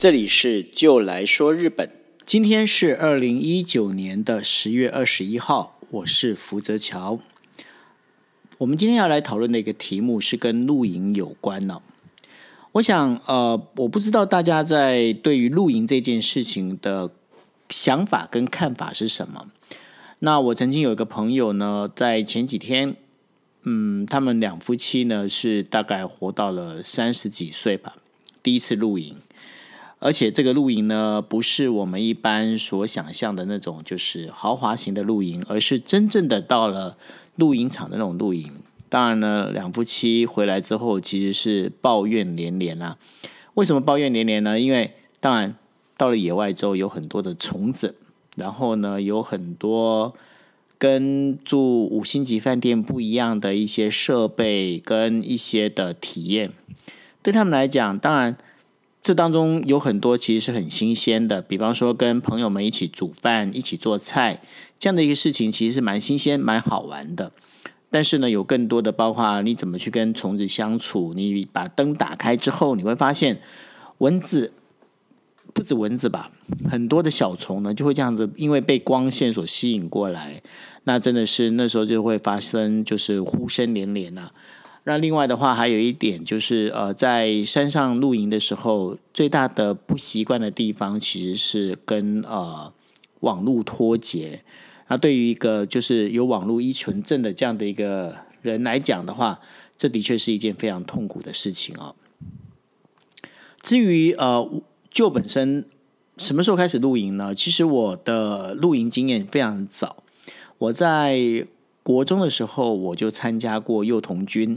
这里是就来说日本。今天是二零一九年的十月二十一号，我是福泽桥。我们今天要来讨论的一个题目是跟露营有关呢。我想，呃，我不知道大家在对于露营这件事情的想法跟看法是什么。那我曾经有一个朋友呢，在前几天，嗯，他们两夫妻呢是大概活到了三十几岁吧，第一次露营。而且这个露营呢，不是我们一般所想象的那种，就是豪华型的露营，而是真正的到了露营场的那种露营。当然呢，两夫妻回来之后，其实是抱怨连连啊。为什么抱怨连连呢？因为当然到了野外之后，有很多的虫子，然后呢，有很多跟住五星级饭店不一样的一些设备跟一些的体验，对他们来讲，当然。这当中有很多其实是很新鲜的，比方说跟朋友们一起煮饭、一起做菜这样的一个事情，其实是蛮新鲜、蛮好玩的。但是呢，有更多的包括你怎么去跟虫子相处。你把灯打开之后，你会发现蚊子不止蚊子吧，很多的小虫呢就会这样子，因为被光线所吸引过来，那真的是那时候就会发生就是呼声连连呐。那另外的话，还有一点就是，呃，在山上露营的时候，最大的不习惯的地方其实是跟呃网络脱节。那对于一个就是有网络依存症的这样的一个人来讲的话，这的确是一件非常痛苦的事情哦。至于呃，就本身什么时候开始露营呢？其实我的露营经验非常早，我在。国中的时候，我就参加过幼童军。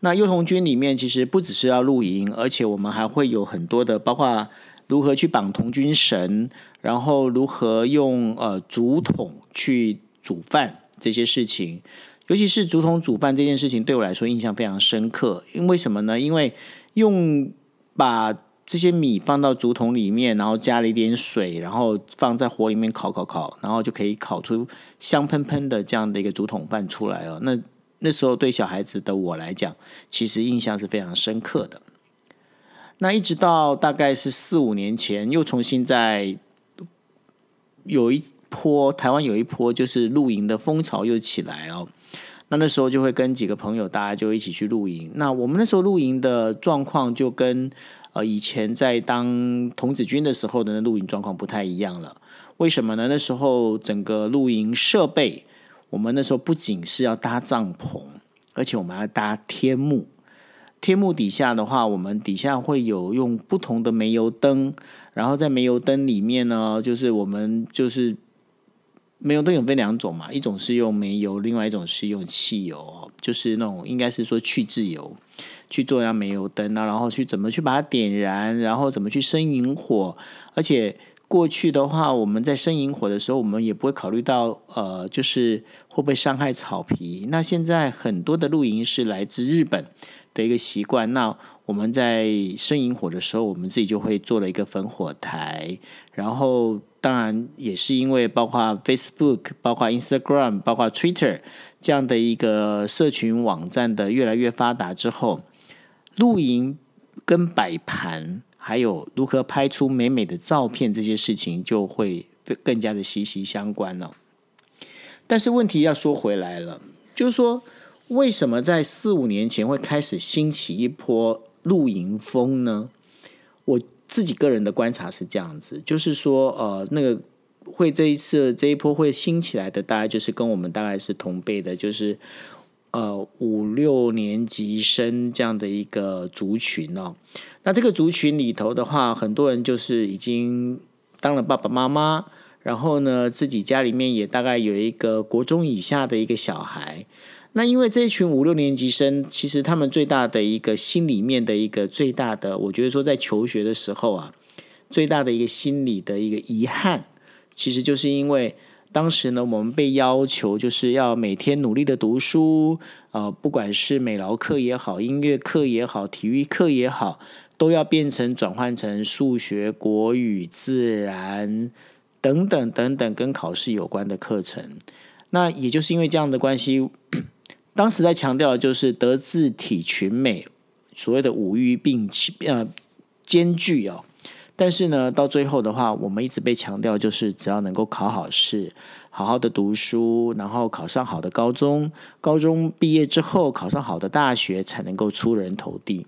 那幼童军里面，其实不只是要露营，而且我们还会有很多的，包括如何去绑童军绳，然后如何用呃竹筒去煮饭这些事情。尤其是竹筒煮饭这件事情，对我来说印象非常深刻。因为什么呢？因为用把这些米放到竹筒里面，然后加了一点水，然后放在火里面烤烤烤，然后就可以烤出香喷喷的这样的一个竹筒饭出来哦。那那时候对小孩子的我来讲，其实印象是非常深刻的。那一直到大概是四五年前，又重新在有一波台湾有一波就是露营的风潮又起来哦。那那时候就会跟几个朋友，大家就一起去露营。那我们那时候露营的状况就跟。呃，以前在当童子军的时候的那露营状况不太一样了。为什么呢？那时候整个露营设备，我们那时候不仅是要搭帐篷，而且我们要搭天幕。天幕底下的话，我们底下会有用不同的煤油灯，然后在煤油灯里面呢，就是我们就是煤油灯有分两种嘛，一种是用煤油，另外一种是用汽油，就是那种应该是说去渍油。去做下煤油灯啊，然后去怎么去把它点燃，然后怎么去生引火。而且过去的话，我们在生引火的时候，我们也不会考虑到呃，就是会不会伤害草皮。那现在很多的露营是来自日本的一个习惯。那我们在生引火的时候，我们自己就会做了一个焚火台。然后当然也是因为包括 Facebook、包括 Instagram、包括 Twitter 这样的一个社群网站的越来越发达之后。露营跟摆盘，还有如何拍出美美的照片，这些事情就会更加的息息相关了。但是问题要说回来了，就是说，为什么在四五年前会开始兴起一波露营风呢？我自己个人的观察是这样子，就是说，呃，那个会这一次这一波会兴起来的，大概就是跟我们大概是同辈的，就是。呃，五六年级生这样的一个族群哦，那这个族群里头的话，很多人就是已经当了爸爸妈妈，然后呢，自己家里面也大概有一个国中以下的一个小孩。那因为这群五六年级生，其实他们最大的一个心里面的一个最大的，我觉得说在求学的时候啊，最大的一个心理的一个遗憾，其实就是因为。当时呢，我们被要求就是要每天努力的读书，呃，不管是美劳课也好，音乐课也好，体育课也好，都要变成转换成数学、国语、自然等等等等跟考试有关的课程。那也就是因为这样的关系，当时在强调的就是德智体群美，所谓的五育并呃兼具哦。但是呢，到最后的话，我们一直被强调就是只要能够考好试，好好的读书，然后考上好的高中，高中毕业之后考上好的大学，才能够出人头地。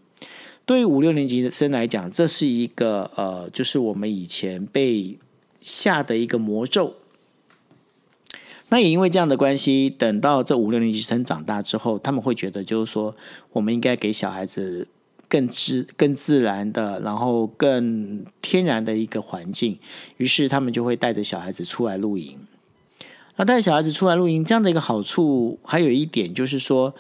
对于五六年级生来讲，这是一个呃，就是我们以前被下的一个魔咒。那也因为这样的关系，等到这五六年级生长大之后，他们会觉得就是说，我们应该给小孩子更自、更自然的，然后更天然的一个环境。于是他们就会带着小孩子出来露营。那带小孩子出来露营，这样的一个好处，还有一点就是说，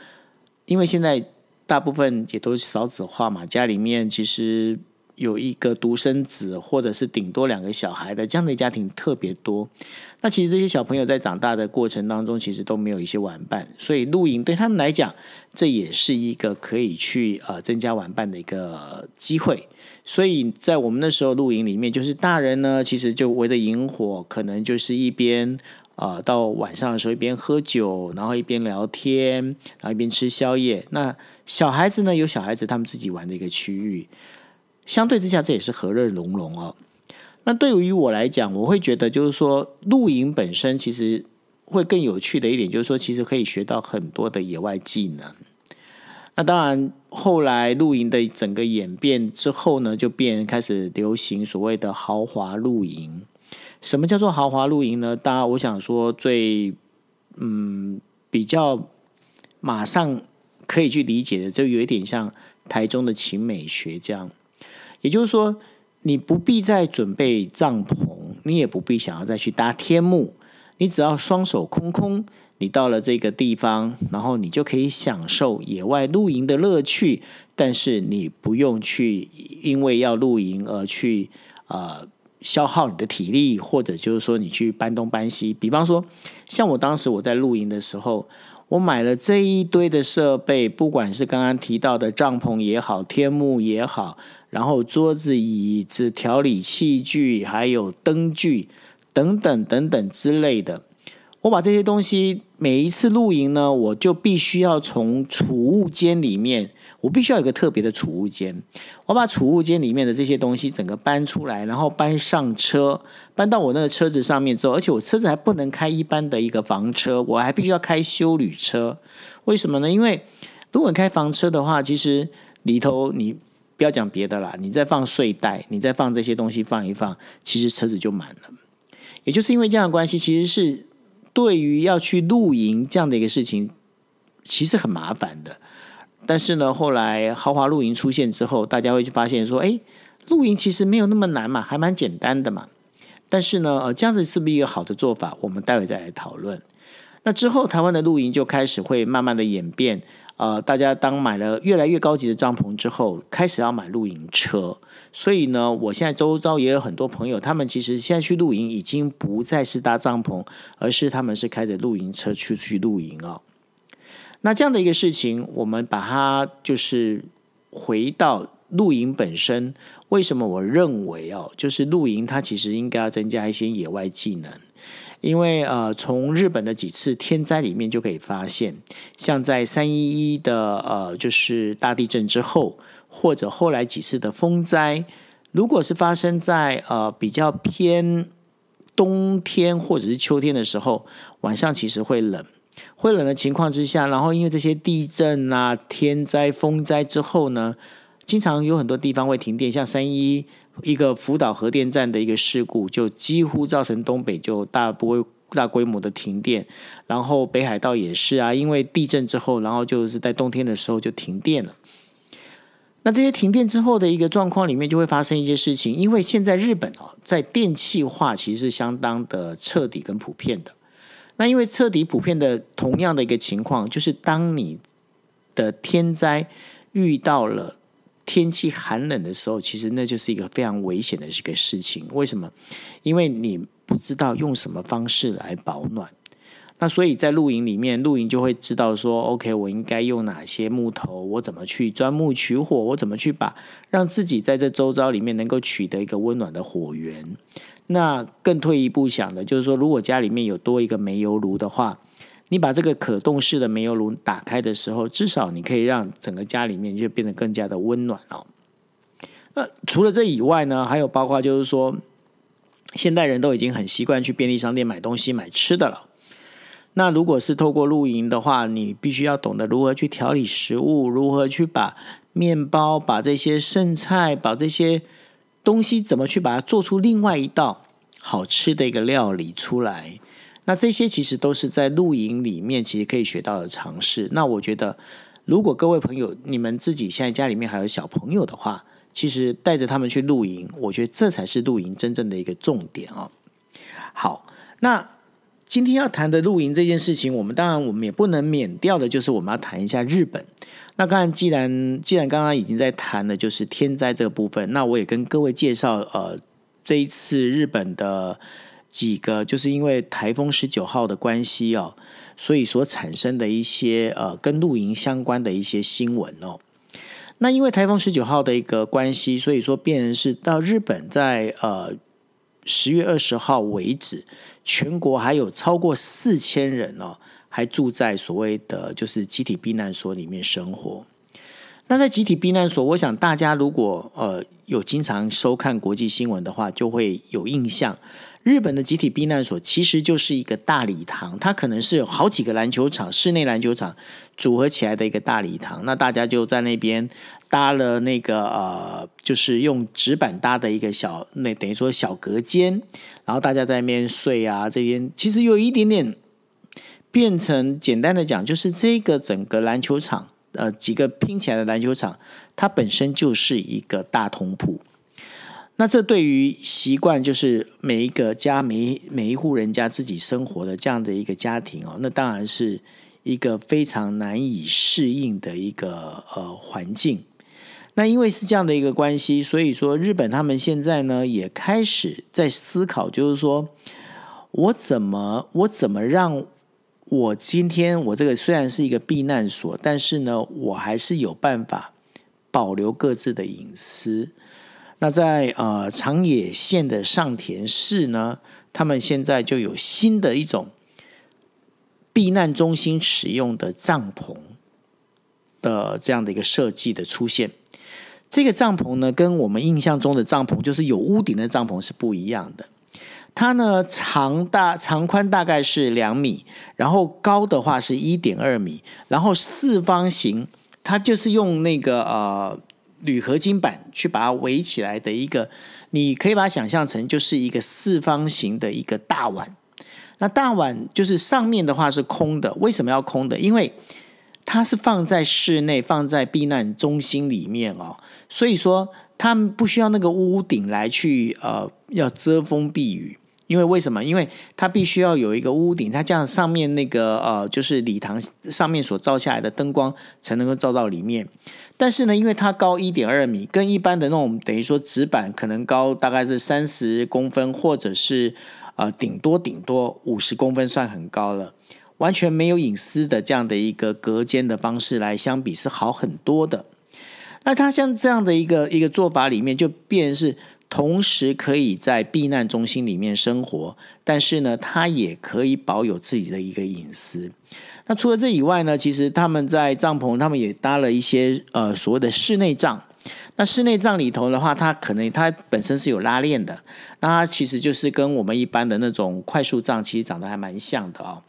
因为现在大部分也都是少子化嘛，家里面其实。有一个独生子，或者是顶多两个小孩的这样的家庭特别多。那其实这些小朋友在长大的过程当中，其实都没有一些玩伴，所以露营对他们来讲，这也是一个可以去呃增加玩伴的一个机会。所以在我们那时候露营里面，就是大人呢，其实就围着萤火，可能就是一边啊到晚上的时候一边喝酒，然后一边聊天，然后一边吃宵夜。那小孩子呢，有小孩子他们自己玩的一个区域。相对之下，这也是和乐融融哦。那对于我来讲，我会觉得就是说，露营本身其实会更有趣的一点，就是说，其实可以学到很多的野外技能。那当然，后来露营的整个演变之后呢，就变开始流行所谓的豪华露营。什么叫做豪华露营呢？大家我想说，最嗯比较马上可以去理解的，就有一点像台中的秦美学这样。也就是说，你不必再准备帐篷，你也不必想要再去搭天幕，你只要双手空空，你到了这个地方，然后你就可以享受野外露营的乐趣。但是你不用去因为要露营而去呃消耗你的体力，或者就是说你去搬东搬西。比方说，像我当时我在露营的时候。我买了这一堆的设备，不管是刚刚提到的帐篷也好，天幕也好，然后桌子、椅子、调理器具，还有灯具等等等等之类的。我把这些东西，每一次露营呢，我就必须要从储物间里面。我必须要有个特别的储物间，我把储物间里面的这些东西整个搬出来，然后搬上车，搬到我那个车子上面之后，而且我车子还不能开一般的一个房车，我还必须要开修旅车。为什么呢？因为如果开房车的话，其实里头你不要讲别的啦，你再放睡袋，你再放这些东西放一放，其实车子就满了。也就是因为这样的关系，其实是对于要去露营这样的一个事情，其实很麻烦的。但是呢，后来豪华露营出现之后，大家会去发现说，哎，露营其实没有那么难嘛，还蛮简单的嘛。但是呢，呃，这样子是不是一个好的做法？我们待会再来讨论。那之后，台湾的露营就开始会慢慢的演变。呃，大家当买了越来越高级的帐篷之后，开始要买露营车。所以呢，我现在周遭也有很多朋友，他们其实现在去露营已经不再是搭帐篷，而是他们是开着露营车出去露营哦。那这样的一个事情，我们把它就是回到露营本身。为什么我认为哦，就是露营它其实应该要增加一些野外技能，因为呃，从日本的几次天灾里面就可以发现，像在三一一的呃，就是大地震之后，或者后来几次的风灾，如果是发生在呃比较偏冬天或者是秋天的时候，晚上其实会冷。会冷的情况之下，然后因为这些地震啊、天灾、风灾之后呢，经常有很多地方会停电，像三一一个福岛核电站的一个事故，就几乎造成东北就大不会大规模的停电。然后北海道也是啊，因为地震之后，然后就是在冬天的时候就停电了。那这些停电之后的一个状况里面，就会发生一些事情，因为现在日本哦，在电气化其实是相当的彻底跟普遍的。那因为彻底普遍的同样的一个情况，就是当你的天灾遇到了天气寒冷的时候，其实那就是一个非常危险的一个事情。为什么？因为你不知道用什么方式来保暖。那所以在露营里面，露营就会知道说，OK，我应该用哪些木头，我怎么去钻木取火，我怎么去把让自己在这周遭里面能够取得一个温暖的火源。那更退一步想的，就是说，如果家里面有多一个煤油炉的话，你把这个可动式的煤油炉打开的时候，至少你可以让整个家里面就变得更加的温暖哦。那除了这以外呢，还有包括就是说，现代人都已经很习惯去便利商店买东西、买吃的了。那如果是透过露营的话，你必须要懂得如何去调理食物，如何去把面包、把这些剩菜、把这些东西怎么去把它做出另外一道好吃的一个料理出来。那这些其实都是在露营里面其实可以学到的尝试。那我觉得，如果各位朋友你们自己现在家里面还有小朋友的话，其实带着他们去露营，我觉得这才是露营真正的一个重点哦。好，那。今天要谈的露营这件事情，我们当然我们也不能免掉的，就是我们要谈一下日本。那刚才既然既然刚刚已经在谈的就是天灾这个部分，那我也跟各位介绍，呃，这一次日本的几个，就是因为台风十九号的关系哦，所以所产生的一些呃跟露营相关的一些新闻哦。那因为台风十九号的一个关系，所以说变成是到日本在呃。十月二十号为止，全国还有超过四千人哦，还住在所谓的就是集体避难所里面生活。那在集体避难所，我想大家如果呃有经常收看国际新闻的话，就会有印象。日本的集体避难所其实就是一个大礼堂，它可能是有好几个篮球场、室内篮球场组合起来的一个大礼堂。那大家就在那边搭了那个呃，就是用纸板搭的一个小，那等于说小隔间，然后大家在那边睡啊。这边其实有一点点变成简单的讲，就是这个整个篮球场，呃，几个拼起来的篮球场，它本身就是一个大通铺。那这对于习惯就是每一个家每每一户人家自己生活的这样的一个家庭哦，那当然是一个非常难以适应的一个呃环境。那因为是这样的一个关系，所以说日本他们现在呢也开始在思考，就是说我怎么我怎么让我今天我这个虽然是一个避难所，但是呢我还是有办法保留各自的隐私。那在呃长野县的上田市呢，他们现在就有新的一种避难中心使用的帐篷的这样的一个设计的出现。这个帐篷呢，跟我们印象中的帐篷，就是有屋顶的帐篷是不一样的。它呢长大长宽大概是两米，然后高的话是一点二米，然后四方形，它就是用那个呃。铝合金板去把它围起来的一个，你可以把它想象成就是一个四方形的一个大碗。那大碗就是上面的话是空的，为什么要空的？因为它是放在室内，放在避难中心里面哦，所以说他们不需要那个屋顶来去呃要遮风避雨。因为为什么？因为它必须要有一个屋顶，它这样上面那个呃，就是礼堂上面所照下来的灯光才能够照到里面。但是呢，因为它高一点二米，跟一般的那种等于说纸板可能高大概是三十公分，或者是呃顶多顶多五十公分，算很高了，完全没有隐私的这样的一个隔间的方式来相比是好很多的。那它像这样的一个一个做法里面，就变是。同时可以在避难中心里面生活，但是呢，他也可以保有自己的一个隐私。那除了这以外呢，其实他们在帐篷，他们也搭了一些呃所谓的室内帐。那室内帐里头的话，它可能它本身是有拉链的，那它其实就是跟我们一般的那种快速帐其实长得还蛮像的哦。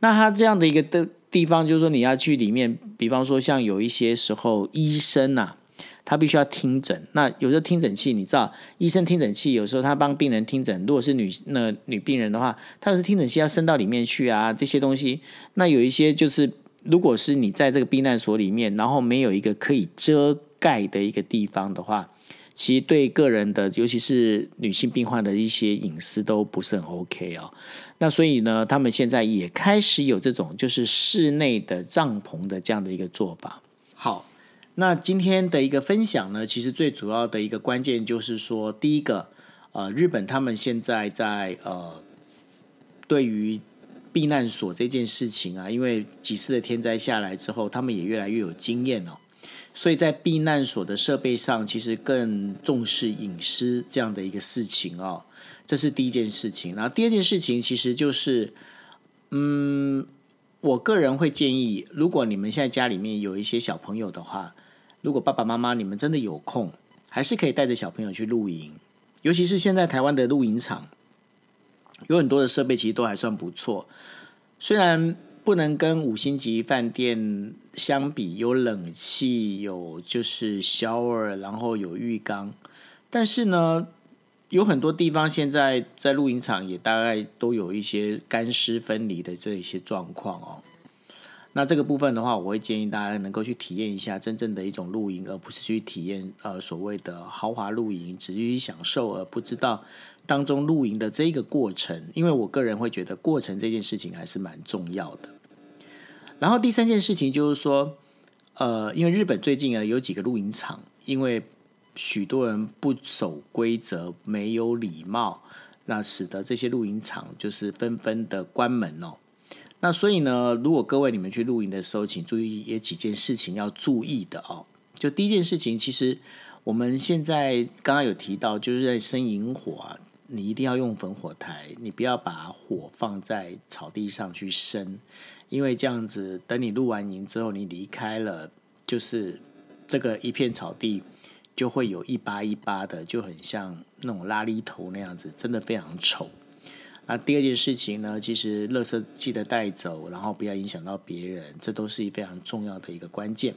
那它这样的一个的地方，就是说你要去里面，比方说像有一些时候医生呐。他必须要听诊，那有时候听诊器，你知道，医生听诊器有时候他帮病人听诊，如果是女那女病人的话，他是听诊器要伸到里面去啊，这些东西。那有一些就是，如果是你在这个避难所里面，然后没有一个可以遮盖的一个地方的话，其实对个人的，尤其是女性病患的一些隐私都不是很 OK 哦。那所以呢，他们现在也开始有这种就是室内的帐篷的这样的一个做法。好。那今天的一个分享呢，其实最主要的一个关键就是说，第一个，呃，日本他们现在在呃，对于避难所这件事情啊，因为几次的天灾下来之后，他们也越来越有经验哦，所以在避难所的设备上，其实更重视隐私这样的一个事情哦，这是第一件事情。然后第二件事情，其实就是，嗯，我个人会建议，如果你们现在家里面有一些小朋友的话，如果爸爸妈妈你们真的有空，还是可以带着小朋友去露营，尤其是现在台湾的露营场有很多的设备，其实都还算不错。虽然不能跟五星级饭店相比，有冷气，有就是小二然后有浴缸，但是呢，有很多地方现在在露营场也大概都有一些干湿分离的这一些状况哦。那这个部分的话，我会建议大家能够去体验一下真正的一种露营，而不是去体验呃所谓的豪华露营，只去享受而不知道当中露营的这个过程。因为我个人会觉得过程这件事情还是蛮重要的。然后第三件事情就是说，呃，因为日本最近啊有几个露营场，因为许多人不守规则、没有礼貌，那使得这些露营场就是纷纷的关门哦。那所以呢，如果各位你们去露营的时候，请注意也几件事情要注意的哦。就第一件事情，其实我们现在刚刚有提到，就是在生营火啊，你一定要用焚火台，你不要把火放在草地上去生，因为这样子，等你露完营之后，你离开了，就是这个一片草地就会有一把一把的，就很像那种拉力头那样子，真的非常丑。那第二件事情呢，其实垃圾记得带走，然后不要影响到别人，这都是非常重要的一个关键。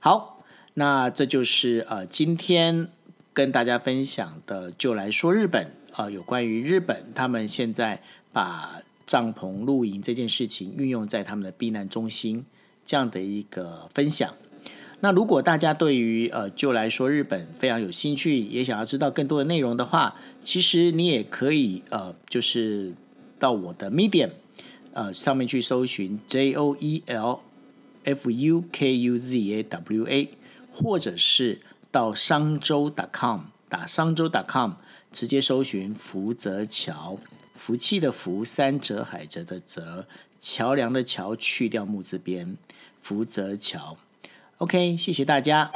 好，那这就是呃今天跟大家分享的，就来说日本啊，有关于日本他们现在把帐篷露营这件事情运用在他们的避难中心这样的一个分享。那如果大家对于呃就来说日本非常有兴趣，也想要知道更多的内容的话，其实你也可以呃就是到我的 Medium 呃上面去搜寻 J O E L F U K U Z A W A，或者是到商周 .com 打商周 .com 直接搜寻福泽桥，福气的福，三折海折的折，桥梁的桥去掉木字边，福泽桥。ok 谢谢大家。